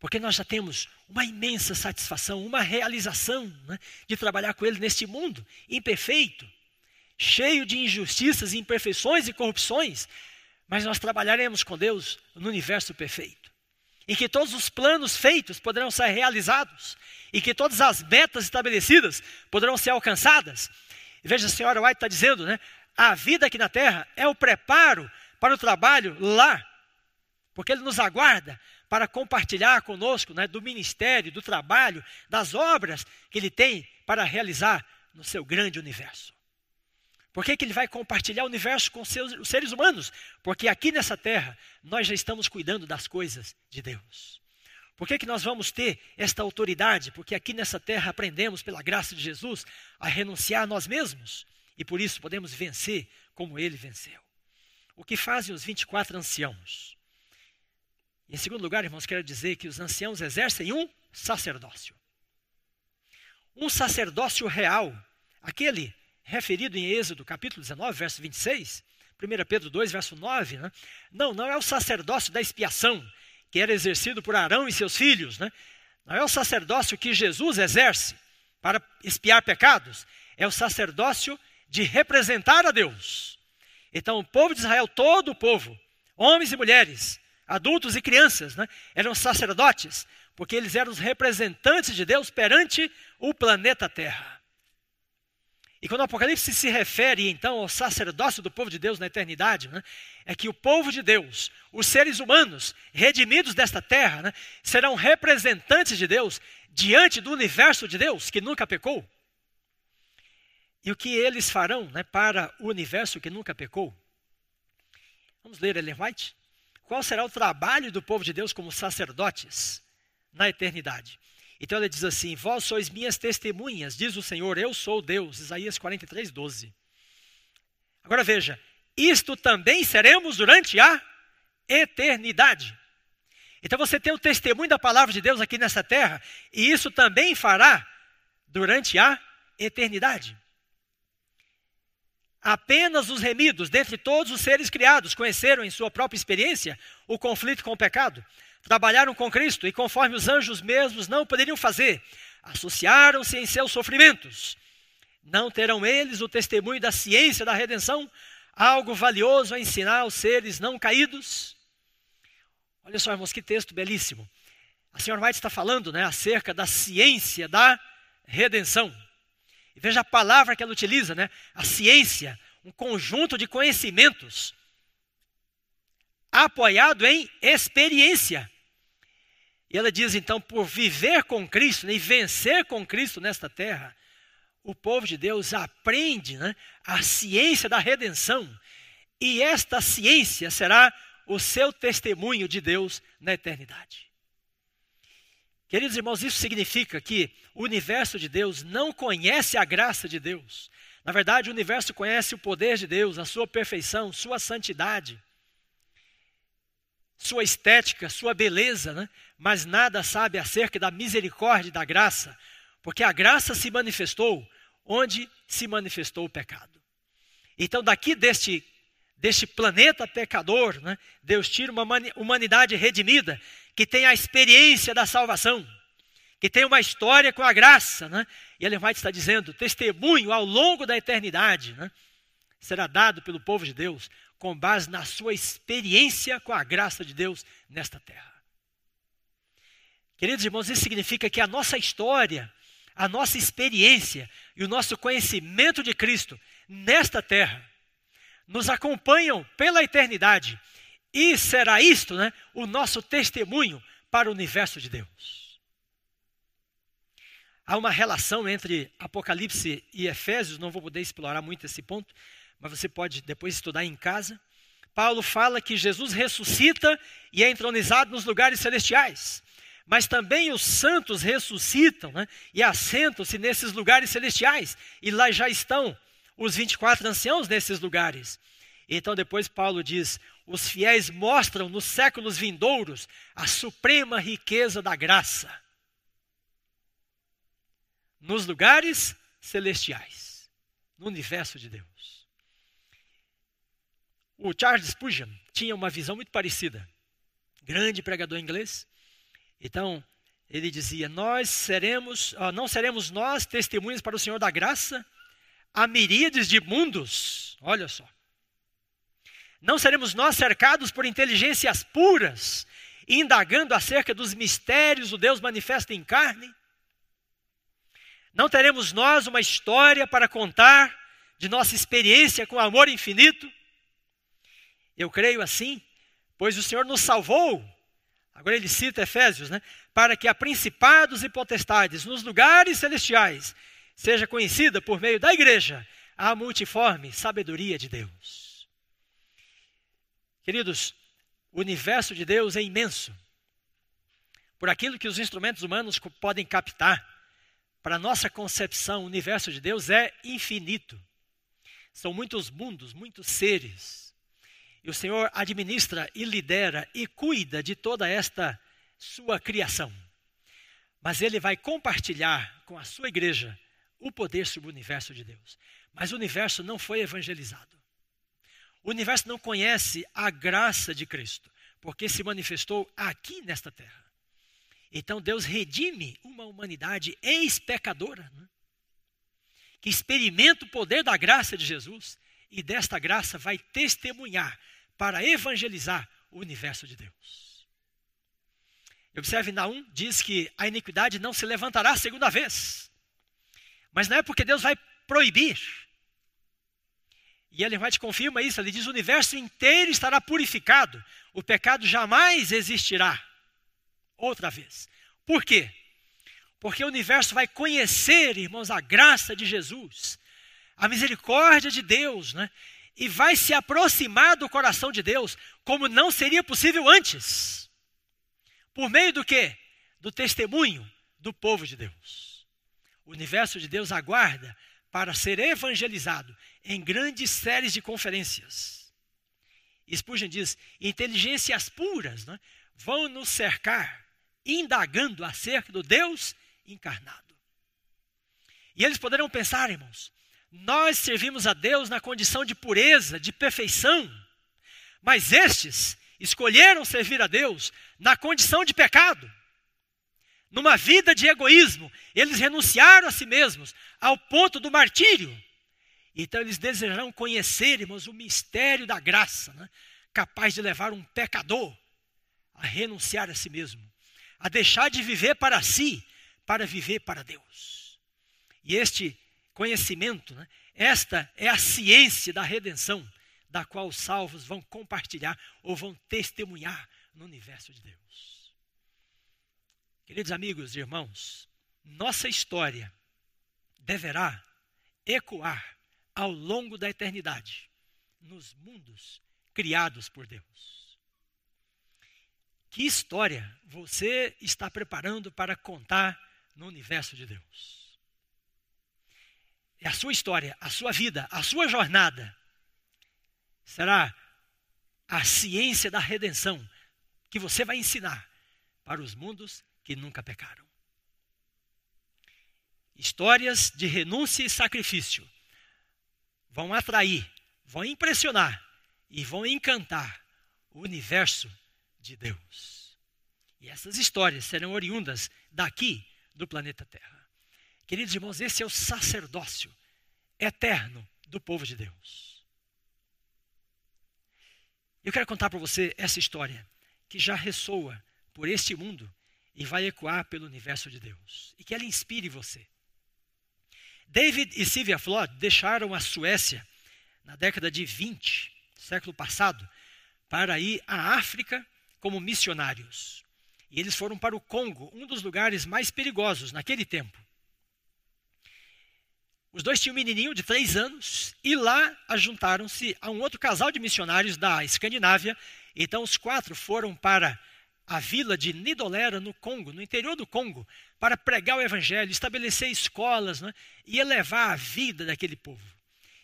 Porque nós já temos uma imensa satisfação, uma realização né, de trabalhar com Ele neste mundo imperfeito, cheio de injustiças, imperfeições e corrupções, mas nós trabalharemos com Deus no universo perfeito, em que todos os planos feitos poderão ser realizados, e que todas as metas estabelecidas poderão ser alcançadas. E veja, a senhora White está dizendo, né? A vida aqui na terra é o preparo para o trabalho lá, porque Ele nos aguarda para compartilhar conosco né, do ministério, do trabalho, das obras que Ele tem para realizar no seu grande universo. Por que, que ele vai compartilhar o universo com seus, os seres humanos? Porque aqui nessa terra nós já estamos cuidando das coisas de Deus. Por que, que nós vamos ter esta autoridade? Porque aqui nessa terra aprendemos, pela graça de Jesus, a renunciar a nós mesmos. E por isso podemos vencer como ele venceu. O que fazem os 24 anciãos? Em segundo lugar, irmãos, quero dizer que os anciãos exercem um sacerdócio. Um sacerdócio real, aquele referido em Êxodo capítulo 19, verso 26, 1 Pedro 2, verso 9, né? não, não é o sacerdócio da expiação que era exercido por Arão e seus filhos, né? não é o sacerdócio que Jesus exerce para expiar pecados, é o sacerdócio de representar a Deus. Então, o povo de Israel, todo o povo, homens e mulheres, adultos e crianças, né, eram sacerdotes, porque eles eram os representantes de Deus perante o planeta Terra. E quando o Apocalipse se refere então ao sacerdócio do povo de Deus na eternidade, né, é que o povo de Deus, os seres humanos redimidos desta terra, né, serão representantes de Deus diante do universo de Deus que nunca pecou. E o que eles farão né, para o universo que nunca pecou? Vamos ler Ellen White? Qual será o trabalho do povo de Deus como sacerdotes na eternidade? Então ele diz assim: Vós sois minhas testemunhas, diz o Senhor, eu sou Deus. Isaías 43, 12. Agora veja: isto também seremos durante a eternidade. Então você tem o testemunho da palavra de Deus aqui nessa terra, e isso também fará durante a eternidade. Apenas os remidos, dentre todos os seres criados, conheceram em sua própria experiência o conflito com o pecado trabalharam com Cristo e, conforme os anjos mesmos não poderiam fazer, associaram-se em seus sofrimentos. Não terão eles o testemunho da ciência da redenção, algo valioso a ensinar aos seres não caídos? Olha só, irmãos, que texto belíssimo. A senhora White está falando né, acerca da ciência da redenção. E veja a palavra que ela utiliza, né? A ciência, um conjunto de conhecimentos apoiado em experiência. E ela diz então: por viver com Cristo né, e vencer com Cristo nesta terra, o povo de Deus aprende né, a ciência da redenção. E esta ciência será o seu testemunho de Deus na eternidade. Queridos irmãos, isso significa que o universo de Deus não conhece a graça de Deus. Na verdade, o universo conhece o poder de Deus, a sua perfeição, sua santidade, sua estética, sua beleza, né? mas nada sabe acerca da misericórdia e da graça, porque a graça se manifestou onde se manifestou o pecado. Então, daqui deste, deste planeta pecador, né, Deus tira uma humanidade redimida que tem a experiência da salvação, que tem uma história com a graça, né? E ele vai estar dizendo, testemunho ao longo da eternidade, né? Será dado pelo povo de Deus com base na sua experiência com a graça de Deus nesta terra. Queridos irmãos, isso significa que a nossa história, a nossa experiência e o nosso conhecimento de Cristo nesta terra nos acompanham pela eternidade e será isto né, o nosso testemunho para o universo de Deus. Há uma relação entre Apocalipse e Efésios, não vou poder explorar muito esse ponto, mas você pode depois estudar em casa. Paulo fala que Jesus ressuscita e é entronizado nos lugares celestiais. Mas também os santos ressuscitam né, e assentam-se nesses lugares celestiais. E lá já estão os 24 anciãos nesses lugares. Então depois Paulo diz: os fiéis mostram nos séculos vindouros a suprema riqueza da graça nos lugares celestiais, no universo de Deus. O Charles Spurgeon tinha uma visão muito parecida. Grande pregador inglês. Então, ele dizia: Nós seremos, não seremos nós testemunhas para o Senhor da graça a miríades de mundos. Olha só. Não seremos nós cercados por inteligências puras, indagando acerca dos mistérios do Deus manifesto em carne? Não teremos nós uma história para contar de nossa experiência com amor infinito? Eu creio assim, pois o Senhor nos salvou. Agora ele cita Efésios, né? Para que a principados e potestades nos lugares celestiais seja conhecida por meio da igreja a multiforme sabedoria de Deus. Queridos, o universo de Deus é imenso. Por aquilo que os instrumentos humanos podem captar, para nossa concepção, o universo de Deus é infinito. São muitos mundos, muitos seres. E o Senhor administra e lidera e cuida de toda esta sua criação. Mas Ele vai compartilhar com a sua igreja o poder sobre o universo de Deus. Mas o universo não foi evangelizado. O universo não conhece a graça de Cristo, porque se manifestou aqui nesta terra. Então Deus redime uma humanidade ex-pecadora, né? que experimenta o poder da graça de Jesus e desta graça vai testemunhar para evangelizar o universo de Deus. Observe, Naum diz que a iniquidade não se levantará segunda vez. Mas não é porque Deus vai proibir, e Ellen White confirma isso, ele diz: o universo inteiro estará purificado, o pecado jamais existirá outra vez. Por quê? Porque o universo vai conhecer, irmãos, a graça de Jesus, a misericórdia de Deus, né? E vai se aproximar do coração de Deus, como não seria possível antes. Por meio do quê? Do testemunho do povo de Deus. O universo de Deus aguarda para ser evangelizado em grandes séries de conferências. Spurgeon diz: inteligências puras né, vão nos cercar, indagando acerca do Deus encarnado. E eles poderão pensar, irmãos, nós servimos a Deus na condição de pureza, de perfeição, mas estes escolheram servir a Deus na condição de pecado. Numa vida de egoísmo, eles renunciaram a si mesmos ao ponto do martírio. Então eles desejarão conhecer, irmãos, o mistério da graça, né? capaz de levar um pecador a renunciar a si mesmo, a deixar de viver para si, para viver para Deus. E este conhecimento, né? esta é a ciência da redenção, da qual os salvos vão compartilhar ou vão testemunhar no universo de Deus. Queridos amigos e irmãos, nossa história deverá ecoar ao longo da eternidade nos mundos criados por Deus. Que história você está preparando para contar no universo de Deus? É a sua história, a sua vida, a sua jornada será a ciência da redenção que você vai ensinar para os mundos que nunca pecaram. Histórias de renúncia e sacrifício vão atrair, vão impressionar e vão encantar o universo de Deus. E essas histórias serão oriundas daqui do planeta Terra. Queridos irmãos, esse é o sacerdócio eterno do povo de Deus. Eu quero contar para você essa história que já ressoa por este mundo e vai ecoar pelo universo de Deus. E que ela inspire você. David e Sylvia Flood deixaram a Suécia na década de 20, século passado, para ir à África como missionários. E eles foram para o Congo, um dos lugares mais perigosos naquele tempo. Os dois tinham um menininho de três anos e lá ajuntaram-se a um outro casal de missionários da Escandinávia. Então os quatro foram para a vila de Nidolera, no Congo, no interior do Congo, para pregar o evangelho, estabelecer escolas né, e elevar a vida daquele povo.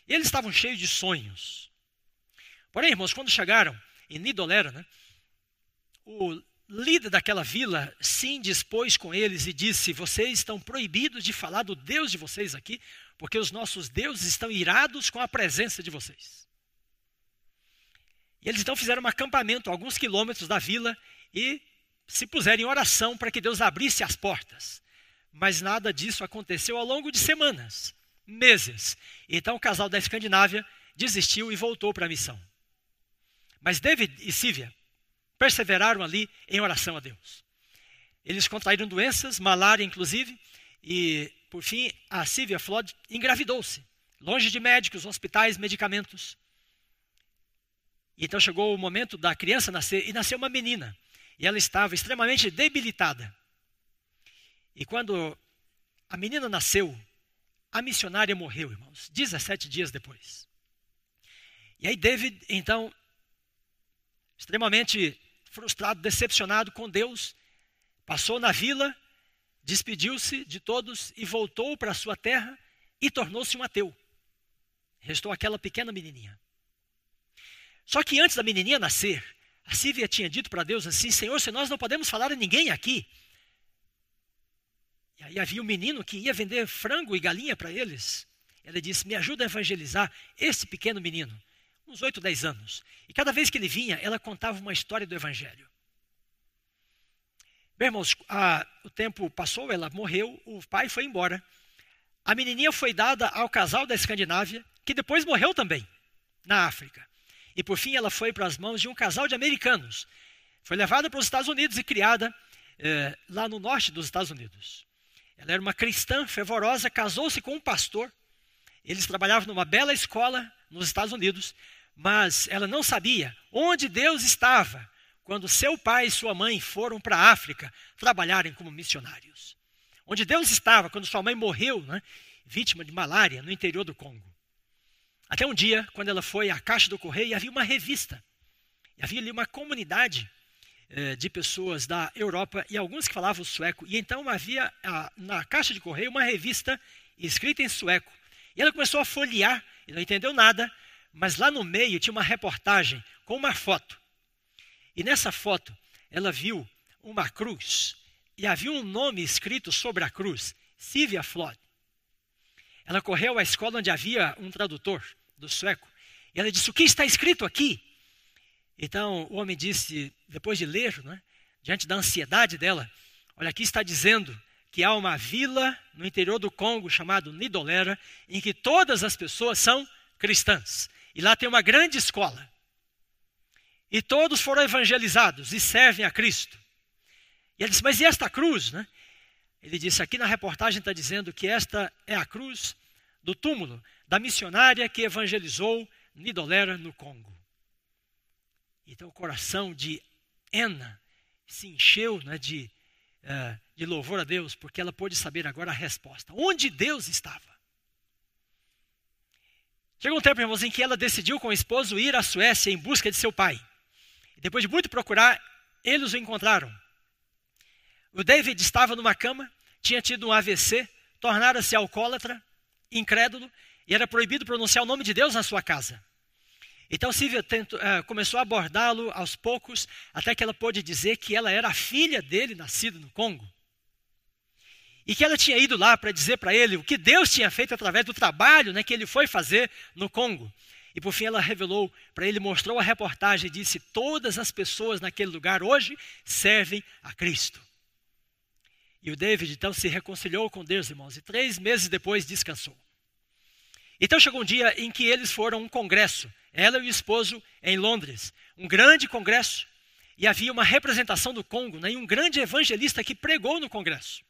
E eles estavam cheios de sonhos. Porém, irmãos, quando chegaram em Nidolera, né, o líder daquela vila se indispôs com eles e disse: Vocês estão proibidos de falar do Deus de vocês aqui, porque os nossos deuses estão irados com a presença de vocês. E eles então fizeram um acampamento a alguns quilômetros da vila e se puseram em oração para que Deus abrisse as portas. Mas nada disso aconteceu ao longo de semanas, meses. Então o casal da Escandinávia desistiu e voltou para a missão. Mas David e Sívia perseveraram ali em oração a Deus. Eles contraíram doenças, malária inclusive, e por fim a Sylvia Flood engravidou-se, longe de médicos, hospitais, medicamentos. E então chegou o momento da criança nascer e nasceu uma menina. E ela estava extremamente debilitada. E quando a menina nasceu, a missionária morreu, irmãos, 17 dias depois. E aí David, então, extremamente frustrado, decepcionado com Deus, passou na vila, despediu-se de todos e voltou para sua terra e tornou-se um ateu. Restou aquela pequena menininha. Só que antes da menininha nascer, a Sívia tinha dito para Deus assim: Senhor, se nós não podemos falar a ninguém aqui. E aí havia um menino que ia vender frango e galinha para eles. Ela disse: Me ajuda a evangelizar esse pequeno menino, uns 8, 10 anos. E cada vez que ele vinha, ela contava uma história do evangelho. Bem, irmãos, a, o tempo passou, ela morreu, o pai foi embora. A menininha foi dada ao casal da Escandinávia, que depois morreu também, na África. E por fim ela foi para as mãos de um casal de americanos. Foi levada para os Estados Unidos e criada eh, lá no norte dos Estados Unidos. Ela era uma cristã fervorosa, casou-se com um pastor. Eles trabalhavam numa bela escola nos Estados Unidos, mas ela não sabia onde Deus estava quando seu pai e sua mãe foram para a África trabalharem como missionários. Onde Deus estava quando sua mãe morreu, né, vítima de malária, no interior do Congo. Até um dia, quando ela foi à caixa do correio, havia uma revista. E havia ali uma comunidade eh, de pessoas da Europa e alguns que falavam sueco. E então havia a, na caixa de correio uma revista escrita em sueco. E ela começou a folhear, e não entendeu nada, mas lá no meio tinha uma reportagem com uma foto. E nessa foto ela viu uma cruz e havia um nome escrito sobre a cruz, Sylvia Flood. Ela correu à escola onde havia um tradutor do sueco. E ela disse: O que está escrito aqui? Então o homem disse, depois de ler, né, diante da ansiedade dela: Olha, aqui está dizendo que há uma vila no interior do Congo chamado Nidolera, em que todas as pessoas são cristãs. E lá tem uma grande escola. E todos foram evangelizados e servem a Cristo. E ele disse: Mas e esta cruz? Né? Ele disse: aqui na reportagem está dizendo que esta é a cruz do túmulo da missionária que evangelizou Nidolera no Congo. Então o coração de Ena se encheu né, de uh, de louvor a Deus, porque ela pôde saber agora a resposta. Onde Deus estava. Chegou um tempo, irmãos, em que ela decidiu com o esposo ir à Suécia em busca de seu pai. E depois de muito procurar, eles o encontraram. O David estava numa cama, tinha tido um AVC, tornara-se alcoólatra, incrédulo, e era proibido pronunciar o nome de Deus na sua casa. Então Silvia tentou, uh, começou a abordá-lo aos poucos, até que ela pôde dizer que ela era a filha dele, nascida no Congo. E que ela tinha ido lá para dizer para ele o que Deus tinha feito através do trabalho né, que ele foi fazer no Congo. E por fim ela revelou para ele, mostrou a reportagem e disse: Todas as pessoas naquele lugar hoje servem a Cristo. E o David então se reconciliou com Deus, irmãos, e três meses depois descansou. Então chegou um dia em que eles foram a um congresso, ela e o esposo, em Londres. Um grande congresso. E havia uma representação do Congo, né, e um grande evangelista que pregou no congresso.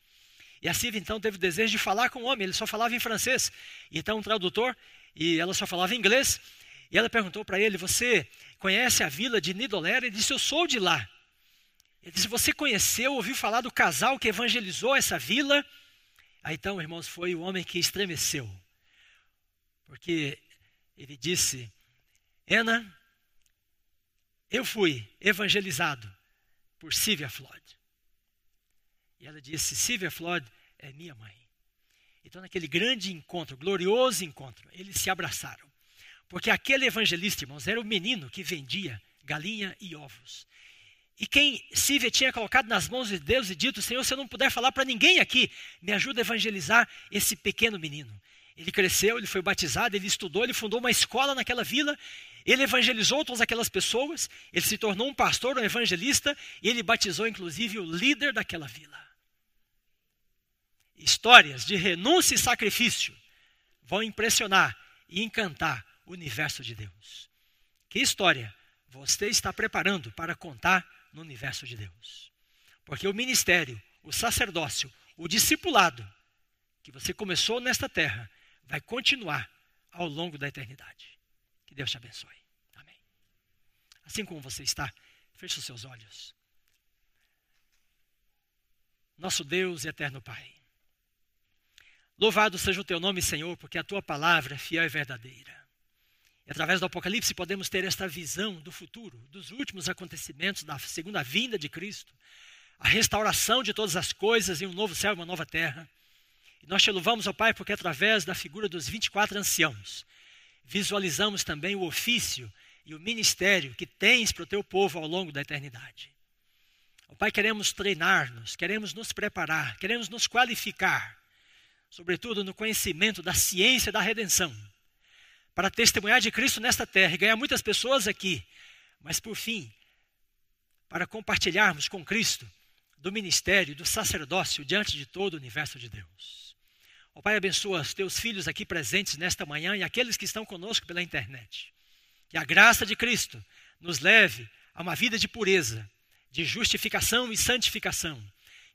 E a Silvia então teve o desejo de falar com o homem, ele só falava em francês. Então um tradutor, e ela só falava inglês. E ela perguntou para ele: Você conhece a vila de Nidolera? Ele disse: Eu sou de lá. Ele disse: Você conheceu, ouviu falar do casal que evangelizou essa vila? Aí então, irmãos, foi o homem que estremeceu. Porque ele disse: Ana, eu fui evangelizado por Sylvia Flood. E ela disse: Sylvia Flood é minha mãe. Então, naquele grande encontro, glorioso encontro, eles se abraçaram. Porque aquele evangelista, irmãos, era o menino que vendia galinha e ovos. E quem Sívia tinha colocado nas mãos de Deus e dito: Senhor, se eu não puder falar para ninguém aqui, me ajuda a evangelizar esse pequeno menino. Ele cresceu, ele foi batizado, ele estudou, ele fundou uma escola naquela vila, ele evangelizou todas aquelas pessoas, ele se tornou um pastor, um evangelista, e ele batizou inclusive o líder daquela vila. Histórias de renúncia e sacrifício vão impressionar e encantar o universo de Deus. Que história você está preparando para contar no universo de Deus? Porque o ministério, o sacerdócio, o discipulado que você começou nesta terra vai continuar ao longo da eternidade. Que Deus te abençoe. Amém. Assim como você está, feche os seus olhos. Nosso Deus e eterno Pai. Louvado seja o teu nome, Senhor, porque a tua palavra é fiel e verdadeira. E através do Apocalipse podemos ter esta visão do futuro, dos últimos acontecimentos da segunda vinda de Cristo, a restauração de todas as coisas em um novo céu e uma nova terra. E nós te louvamos, ó Pai, porque através da figura dos 24 anciãos, visualizamos também o ofício e o ministério que tens para o teu povo ao longo da eternidade. Ó Pai, queremos treinar-nos, queremos nos preparar, queremos nos qualificar, sobretudo no conhecimento da ciência da redenção, para testemunhar de Cristo nesta terra e ganhar muitas pessoas aqui, mas por fim, para compartilharmos com Cristo do ministério, do sacerdócio diante de todo o universo de Deus. Ó Pai, abençoa os teus filhos aqui presentes nesta manhã e aqueles que estão conosco pela internet. Que a graça de Cristo nos leve a uma vida de pureza, de justificação e santificação.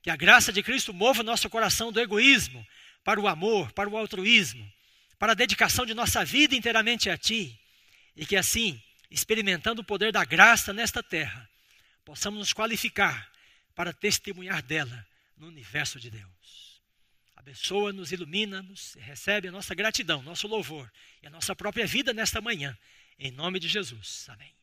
Que a graça de Cristo mova o nosso coração do egoísmo para o amor, para o altruísmo, para a dedicação de nossa vida inteiramente a Ti. E que assim, experimentando o poder da graça nesta terra, possamos nos qualificar para testemunhar dela no universo de Deus abençoa-nos, ilumina-nos, recebe a nossa gratidão, nosso louvor e a nossa própria vida nesta manhã. Em nome de Jesus. Amém.